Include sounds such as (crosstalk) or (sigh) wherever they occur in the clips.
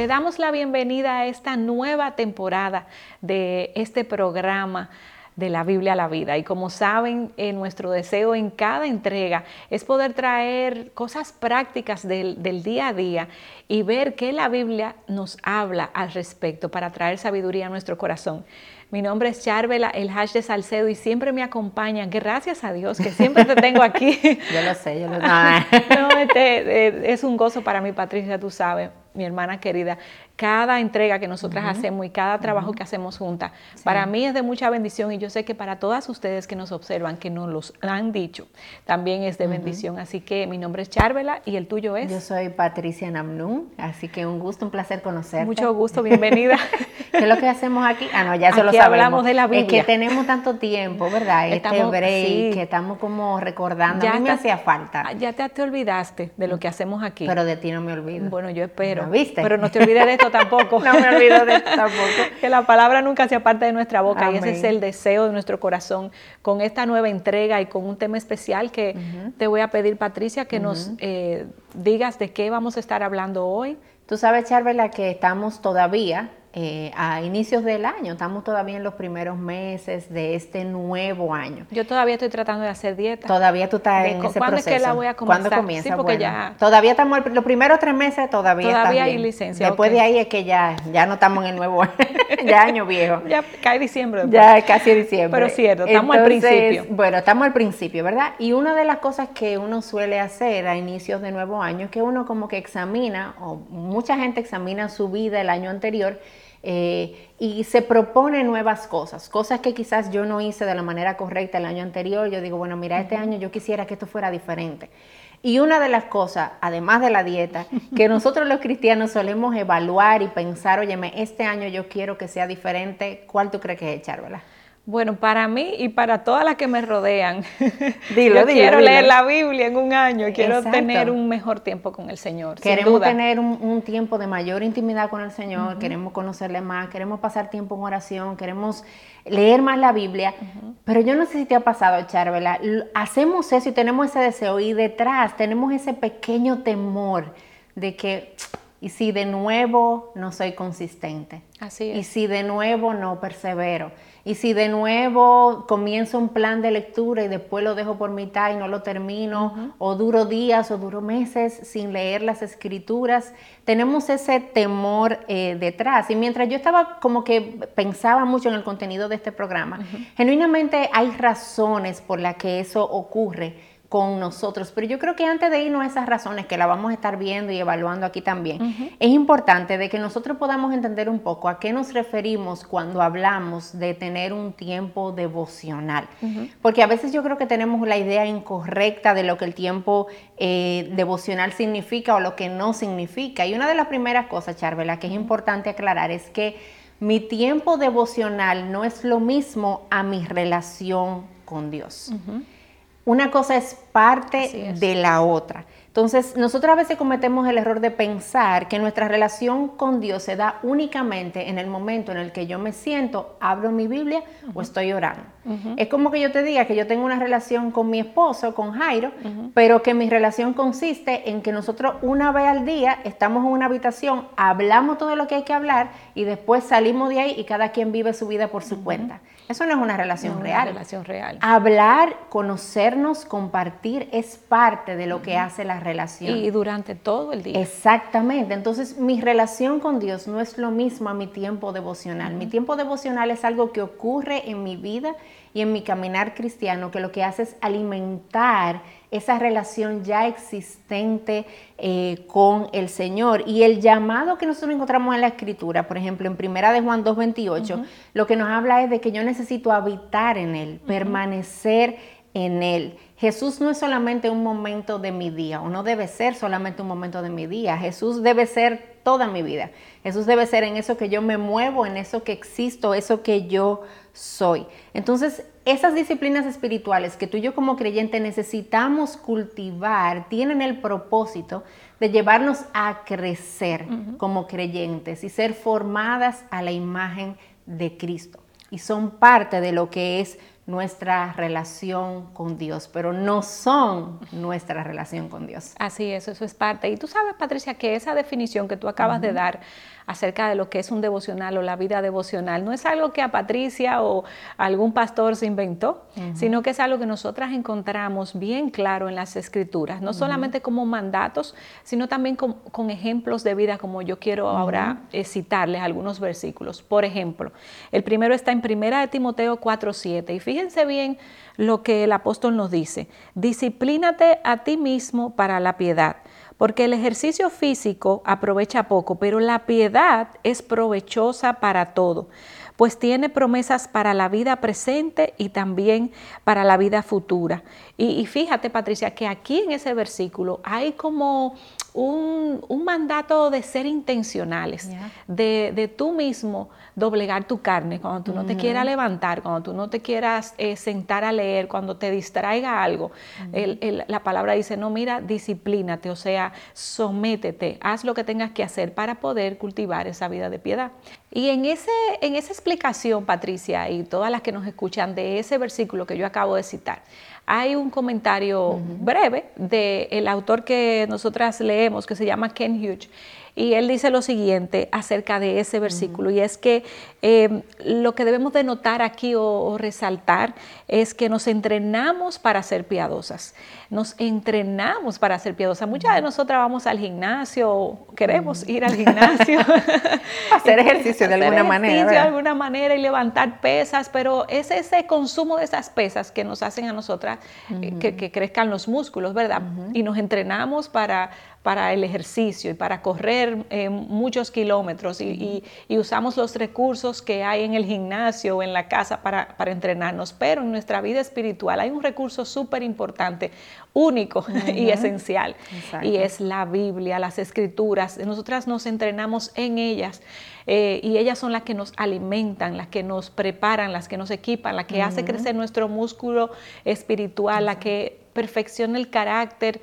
Te damos la bienvenida a esta nueva temporada de este programa de la Biblia a la vida. Y como saben, eh, nuestro deseo en cada entrega es poder traer cosas prácticas del, del, día a día y ver qué la Biblia nos habla al respecto para traer sabiduría a nuestro corazón. Mi nombre es Charvela, el hash de Salcedo, y siempre me acompañan. Gracias a Dios que siempre te tengo aquí. (laughs) yo lo sé, yo lo sé. (laughs) no, este, eh, es un gozo para mí, Patricia, tú sabes, mi hermana querida cada entrega que nosotras hacemos y cada trabajo que hacemos juntas, para mí es de mucha bendición y yo sé que para todas ustedes que nos observan, que nos lo han dicho, también es de bendición. Así que mi nombre es Charvela y el tuyo es. Yo soy Patricia Namnun, así que un gusto, un placer conocerte. Mucho gusto, (laughs) bienvenida. ¿Qué es lo que hacemos aquí? Ah, no, ya eso lo sabemos. hablamos de la Biblia. Es que tenemos tanto tiempo, ¿verdad? Este break, que estamos como recordando. Ya a mí me hacía falta. Ah, ya te, te, olvidaste de lo que hacemos aquí. Pero de ti no me olvido. Bueno, yo espero. Pero no te olvides de esto tampoco. (laughs) no me olvido de esto tampoco. que la palabra nunca se aparte de nuestra boca y ese es el deseo de nuestro corazón con esta nueva entrega y con un tema especial que te voy a pedir, Patricia, que nos eh, digas de qué vamos a estar hablando hoy. Tú sabes, Charvela, que estamos todavía eh, a inicios del año. Estamos todavía en los primeros meses de este nuevo año. Yo todavía estoy tratando de hacer dieta. Todavía tú estás en ese ¿Cuándo proceso. es que la voy a comenzar? ¿Cuándo comienza? Sí, porque ya... Todavía estamos, los primeros tres meses todavía Todavía hay licencia. Después de ahí es que ya, ya no estamos en el nuevo año, (laughs) ya año viejo. Ya cae diciembre. Después. Ya casi diciembre. Pero cierto, estamos al principio. Bueno, estamos al principio, ¿verdad? Y una de las cosas que uno suele hacer a inicios de nuevo año es que uno como que examina, o mucha gente examina su vida el año anterior, eh, y se propone nuevas cosas, cosas que quizás yo no hice de la manera correcta el año anterior. Yo digo, bueno, mira, este año yo quisiera que esto fuera diferente. Y una de las cosas, además de la dieta, que nosotros los cristianos solemos evaluar y pensar, óyeme, este año yo quiero que sea diferente, ¿cuál tú crees que es, Charvela? Bueno, para mí y para todas las que me rodean, (laughs) dilo, yo dilo, quiero dilo. leer la Biblia en un año, quiero Exacto. tener un mejor tiempo con el Señor. sin Queremos duda. tener un, un tiempo de mayor intimidad con el Señor, queremos conocerle más, queremos pasar tiempo en oración, queremos leer más la Biblia, pero yo no sé si te ha pasado, Charvela, hacemos eso y tenemos ese deseo y detrás tenemos ese pequeño temor de que, ¿y si de nuevo no soy consistente? Así Y es. si de nuevo no persevero. Y si de nuevo comienzo un plan de lectura y después lo dejo por mitad y no lo termino, o duro días o duro meses sin leer las escrituras, tenemos ese temor eh, detrás. Y mientras yo estaba como que pensaba mucho en el contenido de este programa, genuinamente hay razones por las que eso ocurre con nosotros. Pero yo creo que antes de irnos a esas razones que la vamos a estar viendo y evaluando aquí también, es importante de que nosotros podamos entender un poco a qué nos referimos cuando hablamos de tener un tiempo devocional. Porque a veces yo creo que tenemos la idea incorrecta de lo que el tiempo eh, devocional significa o lo que no significa. Y una de las primeras cosas, Charvela, que es importante aclarar es que mi tiempo devocional no es lo mismo a mi relación con Dios. Una cosa es parte es. de la otra. Entonces, nosotros a veces cometemos el error de pensar que nuestra relación con Dios se da únicamente en el momento en el que yo me siento, abro mi Biblia o estoy orando. Es como que yo te diga que yo tengo una relación con mi esposo, con Jairo, pero que mi relación consiste en que nosotros una vez al día estamos en una habitación, hablamos todo lo que hay que hablar y después salimos de ahí y cada quien vive su vida por su cuenta. Eso no es una relación Una real. relación real. Hablar, conocernos, compartir es parte de lo que hace la relación. Y durante todo el día. Exactamente. Entonces, mi relación con Dios no es lo mismo a mi tiempo devocional. Mi tiempo devocional es algo que ocurre en mi vida y en mi caminar cristiano, que lo que hace es alimentar esa relación ya existente eh, con el Señor. Y el llamado que nosotros encontramos en la Escritura, por ejemplo, en Primera de Juan 2.28, lo que nos habla es de que yo necesito habitar en Él, permanecer en Él. Jesús no es solamente un momento de mi día, o no debe ser solamente un momento de mi día. Jesús debe ser toda mi vida. Jesús debe ser en eso que yo me muevo, en eso que existo, eso que yo soy. Entonces, esas disciplinas espirituales que tú y yo como creyente necesitamos cultivar tienen el propósito de llevarnos a crecer como creyentes y ser formadas a la imagen de Cristo. Y son parte de lo que es nuestra relación con Dios, pero no son nuestra relación con Dios. Así es, eso es parte. Y tú sabes, Patricia, que esa definición que tú acabas de dar acerca de lo que es un devocional o la vida devocional. No es algo que a Patricia o algún pastor se inventó, sino que es algo que nosotras encontramos bien claro en las escrituras, no solamente como mandatos, sino también con, ejemplos de vida, como yo quiero ahora eh, citarles algunos versículos. Por ejemplo, el primero está en Primera de Timoteo 4:7 y fíjense bien lo que el apóstol nos dice: Disciplínate a ti mismo para la piedad porque el ejercicio físico aprovecha poco, pero la piedad es provechosa para todo, pues tiene promesas para la vida presente y también para la vida futura. Y, fíjate, Patricia, que aquí en ese versículo hay como un, mandato de ser intencionales, de, de, tú mismo doblegar tu carne cuando tú no te quieras levantar, cuando tú no te quieras eh, sentar a leer, cuando te distraiga algo. la palabra dice, no, mira, disciplínate, o sea, sométete, haz lo que tengas que hacer para poder cultivar esa vida de piedad. Y en, ese, en esa explicación, Patricia, y todas las que nos escuchan de ese versículo que yo acabo de citar, hay un comentario breve del autor que nosotras leemos, que se llama Ken Hughes, y él dice lo siguiente acerca de ese versículo, y es que em, lo que debemos de notar aquí o, resaltar es que nos entrenamos para ser piadosas, nos entrenamos para ser piadosas. Muchas de nosotras vamos al gimnasio, queremos ir al gimnasio. (laughs) hacer (laughs) ejercicio de alguna manera. De alguna manera y levantar pesas, pero es ese consumo de esas pesas que nos hacen a nosotras eh, que, crezcan los músculos, ¿verdad? Y nos entrenamos para para el ejercicio y para correr eh, muchos kilómetros y, usamos los recursos que hay en el gimnasio o en la casa para, entrenarnos, pero en nuestra vida espiritual hay un recurso súper importante, único (laughs) y esencial, y es la Biblia, las escrituras. Nosotras nos entrenamos en ellas. Eh, y ellas son las que nos alimentan, las que nos preparan, las que nos equipan, las que hace crecer nuestro músculo espiritual, la que perfecciona el carácter,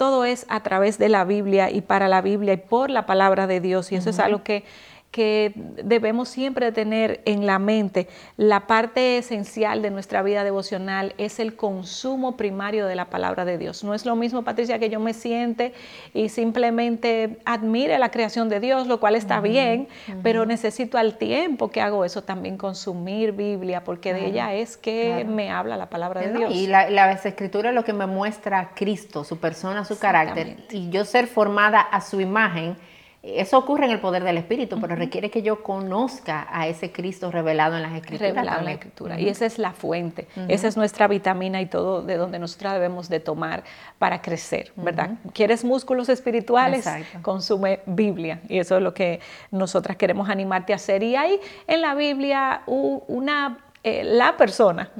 todo es a través de la Biblia y para la Biblia y por la palabra de Dios. Y eso es algo que, que debemos siempre tener en la mente. La parte esencial de nuestra vida devocional es el consumo primario de la palabra de Dios. No es lo mismo, Patricia, que yo me siente y simplemente admire la creación de Dios, lo cual está bien, pero necesito al tiempo que hago eso también consumir Biblia, porque de ella es que me habla la palabra de Dios. Y la, la escritura es lo que me muestra a Cristo, su persona, su carácter, y yo ser formada a su imagen eso ocurre en el poder del Espíritu, pero requiere que yo conozca a ese Cristo revelado en las Escrituras. Revelado en la Escritura. Y esa es la fuente, esa es nuestra vitamina y todo de donde nosotros debemos de tomar para crecer, ¿verdad? ¿Quieres músculos espirituales? Consume Biblia. Y eso es lo que nosotras queremos animarte a hacer. Y hay en la Biblia una eh, la persona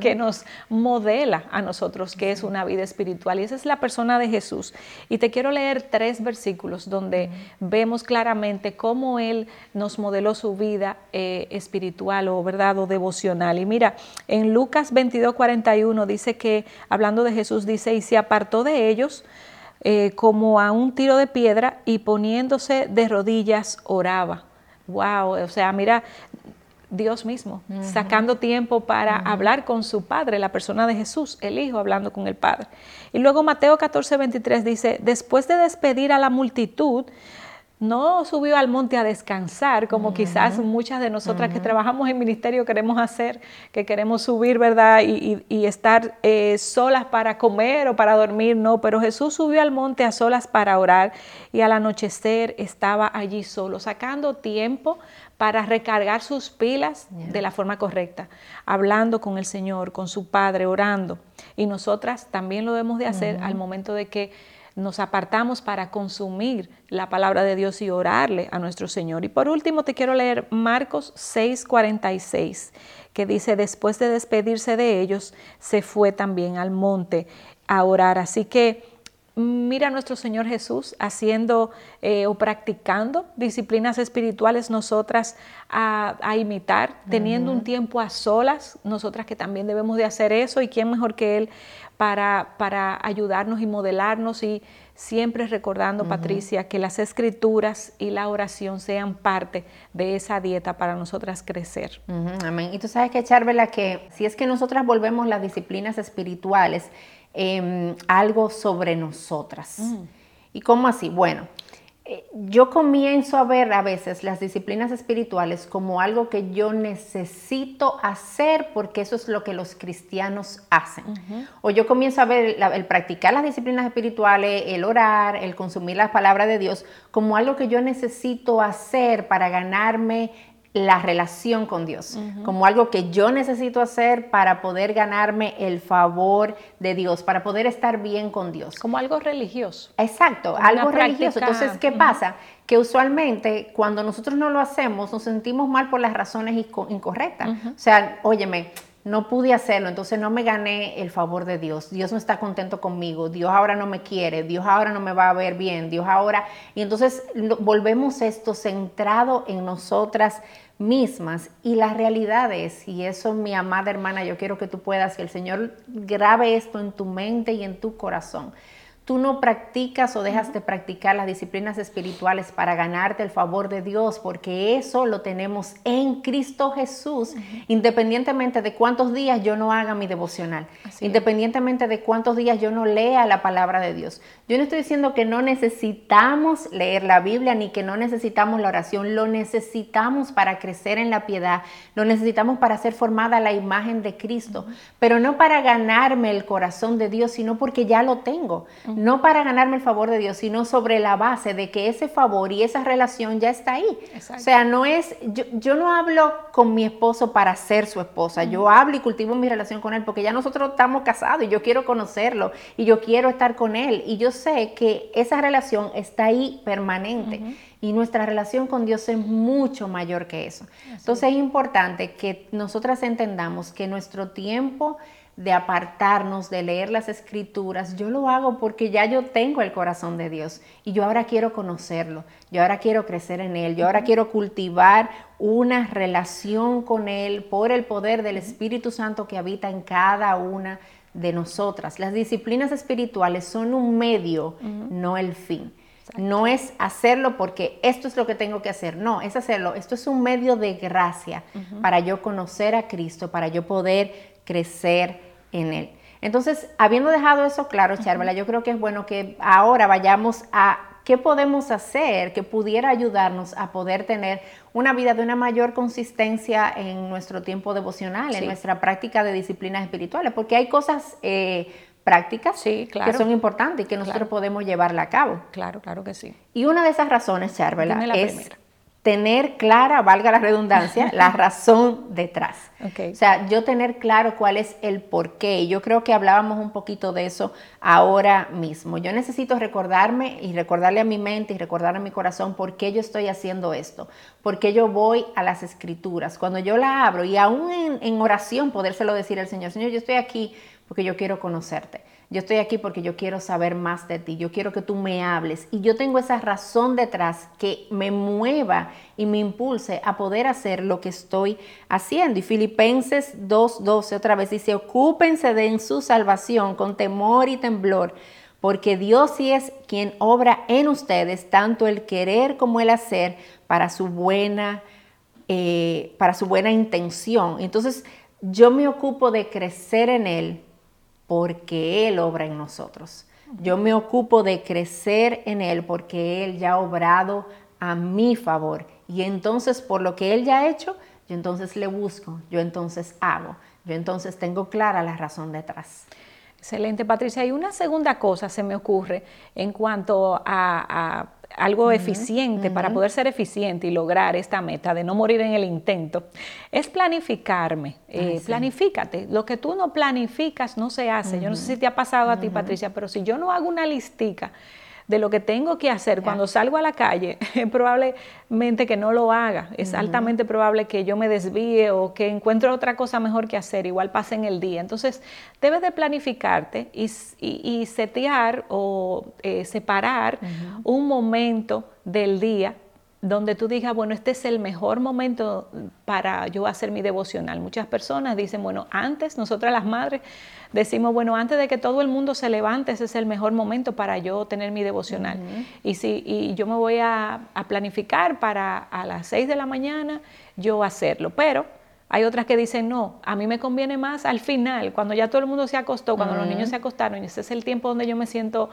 que nos modela a nosotros, que es una vida espiritual. Y esa es la persona de Jesús. Y te quiero leer tres versículos donde vemos claramente cómo Él nos modeló su vida eh, espiritual o verdad o devocional. Y mira, en Lucas 22, 41 dice que, hablando de Jesús, dice, y se apartó de ellos. Eh, como a un tiro de piedra y poniéndose de rodillas oraba. Wow, o sea, mira, Dios mismo, sacando tiempo para hablar con su Padre, la persona de Jesús, el Hijo hablando con el Padre. Y luego Mateo 14, 23 dice, después de despedir a la multitud, no subió al monte a descansar, como quizás muchas de nosotras que trabajamos en ministerio queremos hacer, que queremos subir, ¿verdad? Y, estar eh, solas para comer o para dormir, no, pero Jesús subió al monte a solas para orar y al anochecer estaba allí solo, sacando tiempo para recargar sus pilas de la forma correcta, hablando con el Señor, con su Padre, orando. Y nosotras también lo debemos de hacer al momento de que nos apartamos para consumir la palabra de Dios y orarle a nuestro Señor. Y por último te quiero leer Marcos 6:46, que dice, después de despedirse de ellos, se fue también al monte a orar. Así que mira a nuestro Señor Jesús haciendo eh, o practicando disciplinas espirituales nosotras a, imitar, teniendo un tiempo a solas, nosotras que también debemos de hacer eso y quién mejor que Él para, para ayudarnos y modelarnos y siempre recordando, Patricia, que las escrituras y la oración sean parte de esa dieta para nosotras crecer. Amén. Y tú sabes que, Charvela, que si es que nosotras volvemos las disciplinas espirituales, Em, algo sobre nosotras. Mm. ¿Y cómo así? Bueno, eh, yo comienzo a ver a veces las disciplinas espirituales como algo que yo necesito hacer porque eso es lo que los cristianos hacen. O yo comienzo a ver el practicar las disciplinas espirituales, el orar, el consumir la palabra de Dios como algo que yo necesito hacer para ganarme la relación con Dios, como algo que yo necesito hacer para poder ganarme el favor de Dios, para poder estar bien con Dios. Como algo religioso. Exacto, algo religioso. Entonces, ¿qué pasa? Que usualmente cuando nosotros no lo hacemos nos sentimos mal por las razones incorrectas. O sea, óyeme, no pude hacerlo, entonces no me gané el favor de Dios. Dios no está contento conmigo, Dios ahora no me quiere, Dios ahora no me va a ver bien, Dios ahora... Y entonces volvemos esto centrado en nosotras mismas y la realidad es, y eso mi amada hermana, yo quiero que tú puedas, que el Señor grabe esto en tu mente y en tu corazón tú no practicas o dejas de practicar las disciplinas espirituales para ganarte el favor de Dios, porque eso lo tenemos en Cristo Jesús, independientemente de cuántos días yo no haga mi devocional, independientemente de cuántos días yo no lea la palabra de Dios. Yo no estoy diciendo que no necesitamos leer la Biblia ni que no necesitamos la oración, lo necesitamos para crecer en la piedad, lo necesitamos para ser formada la imagen de Cristo, pero no para ganarme el corazón de Dios, sino porque ya lo tengo no para ganarme el favor de Dios, sino sobre la base de que ese favor y esa relación ya está ahí. O sea, no es, yo, no hablo con mi esposo para ser su esposa, yo hablo y cultivo mi relación con él porque ya nosotros estamos casados y yo quiero conocerlo y yo quiero estar con él y yo sé que esa relación está ahí permanente. Y nuestra relación con Dios es mucho mayor que eso. Entonces es importante que nosotras entendamos que nuestro tiempo de apartarnos, de leer las escrituras, yo lo hago porque ya yo tengo el corazón de Dios y yo ahora quiero conocerlo, yo ahora quiero crecer en Él, yo ahora quiero cultivar una relación con Él por el poder del Espíritu Santo que habita en cada una de nosotras. Las disciplinas espirituales son un medio, no el fin. No es hacerlo porque esto es lo que tengo que hacer, no, es hacerlo. Esto es un medio de gracia para yo conocer a Cristo, para yo poder crecer en él. Entonces, habiendo dejado eso claro, Charvela, yo creo que es bueno que ahora vayamos a qué podemos hacer que pudiera ayudarnos a poder tener una vida de una mayor consistencia en nuestro tiempo devocional, en nuestra práctica de disciplinas espirituales, porque hay cosas eh, prácticas que son importantes y que nosotros podemos llevarla a cabo. Claro, claro que sí. Y una de esas razones, Charvela, es tener clara, valga la redundancia, la (laughs) razón detrás. O sea, yo tener claro cuál es el porqué. Yo creo que hablábamos un poquito de eso ahora mismo. Yo necesito recordarme y recordarle a mi mente y recordarle a mi corazón por qué yo estoy haciendo esto, por qué yo voy a las escrituras. Cuando yo la abro y aún en, en oración podérselo decir al Señor, Señor, yo estoy aquí porque yo quiero conocerte. Yo estoy aquí porque yo quiero saber más de ti, yo quiero que tú me hables y yo tengo esa razón detrás que me mueva y me impulse a poder hacer lo que estoy haciendo. Y Filipenses 2.12 otra vez dice, ocúpense de su salvación con temor y temblor, porque Dios sí es quien obra en ustedes tanto el querer como el hacer para su buena, eh, para su buena intención. Entonces yo me ocupo de crecer en Él porque Él obra en nosotros. Yo me ocupo de crecer en Él porque Él ya ha obrado a mi favor. Y entonces por lo que Él ya ha hecho, yo entonces le busco, yo entonces hago, yo entonces tengo clara la razón detrás. Excelente, Patricia. Y una segunda cosa se me ocurre en cuanto a algo eficiente para poder ser eficiente y lograr esta meta de no morir en el intento, es planificarme. Eh, planifícate. Lo que tú no planificas no se hace. Yo no sé si te ha pasado a ti, Patricia, pero si yo no hago una listica de lo que tengo que hacer cuando salgo a la calle, (laughs) es probablemente que no lo haga. Es altamente probable que yo me desvíe o que encuentre otra cosa mejor que hacer, igual pase en el día. Entonces, debes de planificarte y, y, setear o eh, separar un momento del día donde tú digas, bueno, este es el mejor momento para yo hacer mi devocional. Muchas personas dicen, bueno, antes, nosotras las madres decimos, bueno, antes de que todo el mundo se levante, ese es el mejor momento para yo tener mi devocional. y, si, y yo me voy a, planificar para a las 6 de la mañana yo hacerlo, pero hay otras que dicen, no, a mí me conviene más al final, cuando ya todo el mundo se acostó, cuando los niños se acostaron, ese es el tiempo donde yo me siento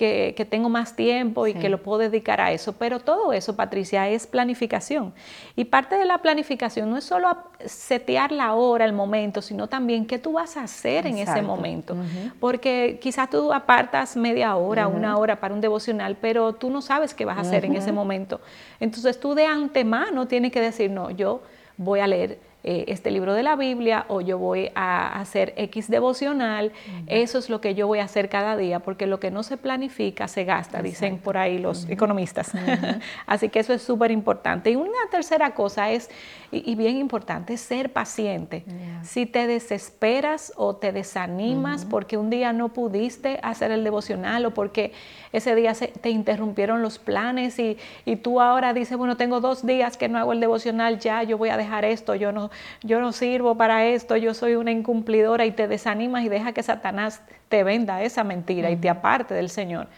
que, tengo más tiempo y que lo puedo dedicar a eso. Pero todo eso, Patricia, es planificación. Y parte de la planificación no es solo setear la hora, el momento, sino también qué tú vas a hacer en ese momento. Porque quizás tú apartas media hora, una hora para un devocional, pero tú no sabes qué vas a hacer en ese momento. Entonces tú de antemano tienes que decir, no, yo voy a leer eh, este libro de la Biblia o yo voy a hacer X devocional, eso es lo que yo voy a hacer cada día, porque lo que no se planifica se gasta, dicen por ahí los economistas. (laughs) Así que eso es súper importante. Y una tercera cosa es, y, bien importante, ser paciente. Si te desesperas o te desanimas porque un día no pudiste hacer el devocional o porque ese día se, te interrumpieron los planes y, y tú ahora dices, bueno, tengo dos días que no hago el devocional, ya yo voy a dejar esto, yo no yo no sirvo para esto, yo soy una incumplidora y te desanimas y deja que Satanás te venda esa mentira y te aparte del Señor.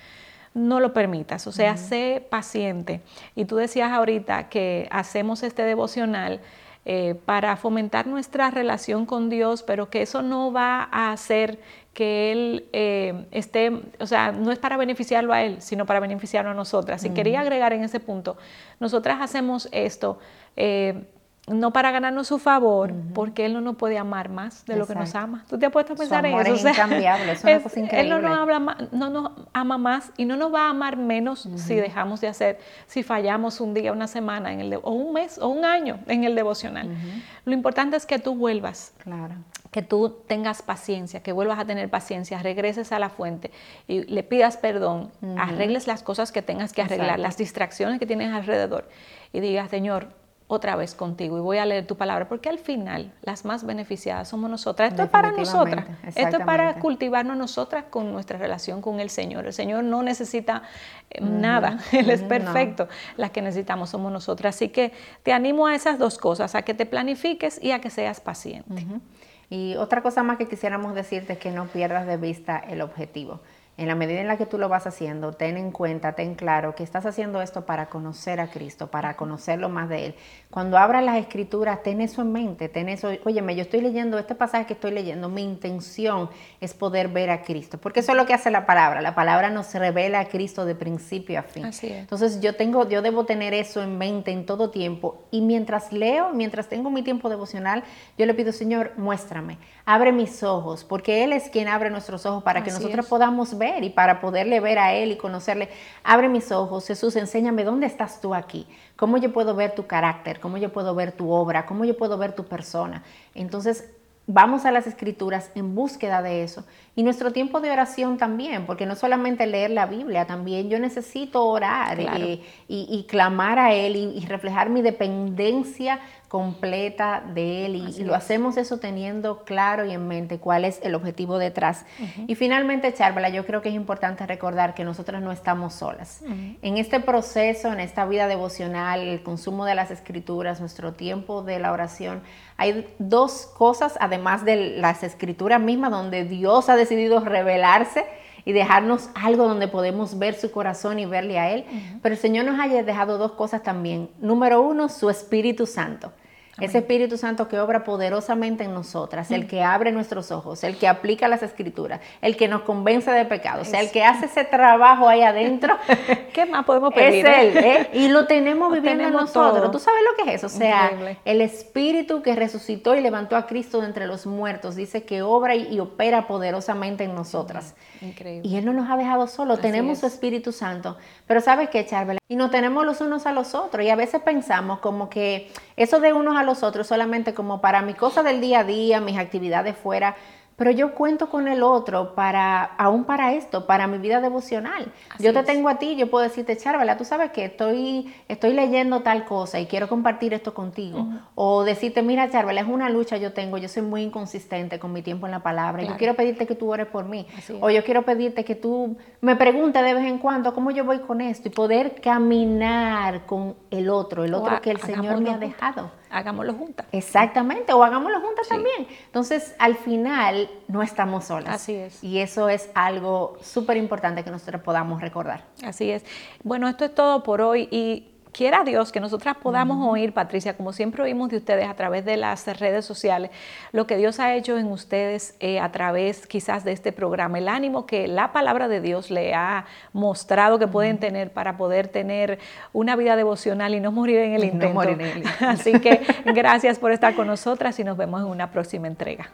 No lo permitas, o sea, sé paciente. Y tú decías ahorita que hacemos este devocional eh, para fomentar nuestra relación con Dios, pero que eso no va a hacer que Él eh, esté, o sea, no es para beneficiarlo a Él, sino para beneficiarlo a nosotras. Y quería agregar en ese punto, nosotras hacemos esto. Eh, no para ganarnos su favor, porque Él no nos puede amar más de lo que nos ama. ¿Tú te has puesto a pensar en eso? Es incambiable, es una cosa increíble. Él no nos, habla no nos ama más y no nos va a amar menos si dejamos de hacer, si fallamos un día, una semana, en el o un mes o un año en el devocional. Lo importante es que tú vuelvas. Claro. Que tú tengas paciencia, que vuelvas a tener paciencia, regreses a la fuente y le pidas perdón, arregles las cosas que tengas que arreglar, las distracciones que tienes alrededor y digas, Señor, otra vez contigo y voy a leer tu palabra, porque al final las más beneficiadas somos nosotras. Esto es para nosotras, esto es para cultivarnos nosotras con nuestra relación con el Señor. El Señor no necesita eh, nada, (laughs) Él es perfecto. Las que necesitamos somos nosotras. Así que te animo a esas dos cosas, a que te planifiques y a que seas paciente. Y otra cosa más que quisiéramos decirte es que no pierdas de vista el objetivo en la medida en la que tú lo vas haciendo, ten en cuenta, ten claro que estás haciendo esto para conocer a Cristo, para conocerlo más de Él. Cuando abras las escrituras, ten eso en mente, ten eso, óyeme, yo estoy leyendo este pasaje que estoy leyendo, mi intención es poder ver a Cristo, porque eso es lo que hace la palabra, la palabra nos revela a Cristo de principio a fin. Así es. Entonces yo tengo, yo debo tener eso en mente en todo tiempo y mientras leo, mientras tengo mi tiempo devocional, yo le pido, Señor, muéstrame, abre mis ojos, porque Él es quien abre nuestros ojos para que nosotros podamos ver y para poderle ver a Él y conocerle. Abre mis ojos, Jesús, enséñame dónde estás tú aquí, cómo yo puedo ver tu carácter, cómo yo puedo ver tu obra, cómo yo puedo ver tu persona. Entonces, vamos a las escrituras en búsqueda de eso. Y nuestro tiempo de oración también, porque no solamente leer la Biblia, también yo necesito orar eh, y, clamar a Él y reflejar mi dependencia completa de Él y, lo hacemos eso teniendo claro y en mente cuál es el objetivo detrás. Y finalmente, Charvela, yo creo que es importante recordar que nosotros no estamos solas. En este proceso, en esta vida devocional, el consumo de las escrituras, nuestro tiempo de la oración, hay dos cosas, además de las escrituras mismas, donde Dios ha decidido revelarse y dejarnos algo donde podemos ver su corazón y verle a Él. Pero el Señor nos ha dejado dos cosas también. Número uno, su Espíritu Santo. Ese Espíritu Santo que obra poderosamente en nosotras, el que abre nuestros ojos, el que aplica las escrituras, el que nos convence de pecado, o sea, el que hace ese trabajo ahí adentro. (laughs) ¿Qué más podemos pedir? Es Él, ¿eh? Y lo tenemos viviendo en nosotros. ¿Tú sabes lo que es eso? O sea, el Espíritu que resucitó y levantó a Cristo de entre los muertos, dice que obra y, opera poderosamente en nosotras. Increíble. Y Él no nos ha dejado solo, tenemos su Espíritu Santo. Pero ¿sabes qué, Charbel? Y nos tenemos los unos a los otros. Y a veces pensamos como que eso de unos a los otros solamente como para mi cosa del día a día, mis actividades fuera, pero yo cuento con el otro para, aún para esto, para mi vida devocional. yo te tengo a ti, yo puedo decirte, Charvela, tú sabes que estoy, estoy leyendo tal cosa y quiero compartir esto contigo. O decirte, mira, Charvela, es una lucha yo tengo, yo soy muy inconsistente con mi tiempo en la palabra. Yo quiero pedirte que tú ores por mí. O yo quiero pedirte que tú me preguntes de vez en cuando cómo yo voy con esto y poder caminar con el otro, el otro que el Señor me ha dejado. Hagámoslo juntas. Exactamente, o hagámoslo juntas también. Entonces, al final, no estamos solas. Así es. Y eso es algo súper importante que nosotros podamos recordar. Así es. Bueno, esto es todo por hoy y quiera Dios que nosotras podamos oír, Patricia, como siempre oímos de ustedes a través de las redes sociales, lo que Dios ha hecho en ustedes eh, a través quizás de este programa, el ánimo que la palabra de Dios le ha mostrado que pueden tener para poder tener una vida devocional y no morir en el (laughs) intento. Así que gracias por estar con nosotras y nos vemos en una próxima entrega.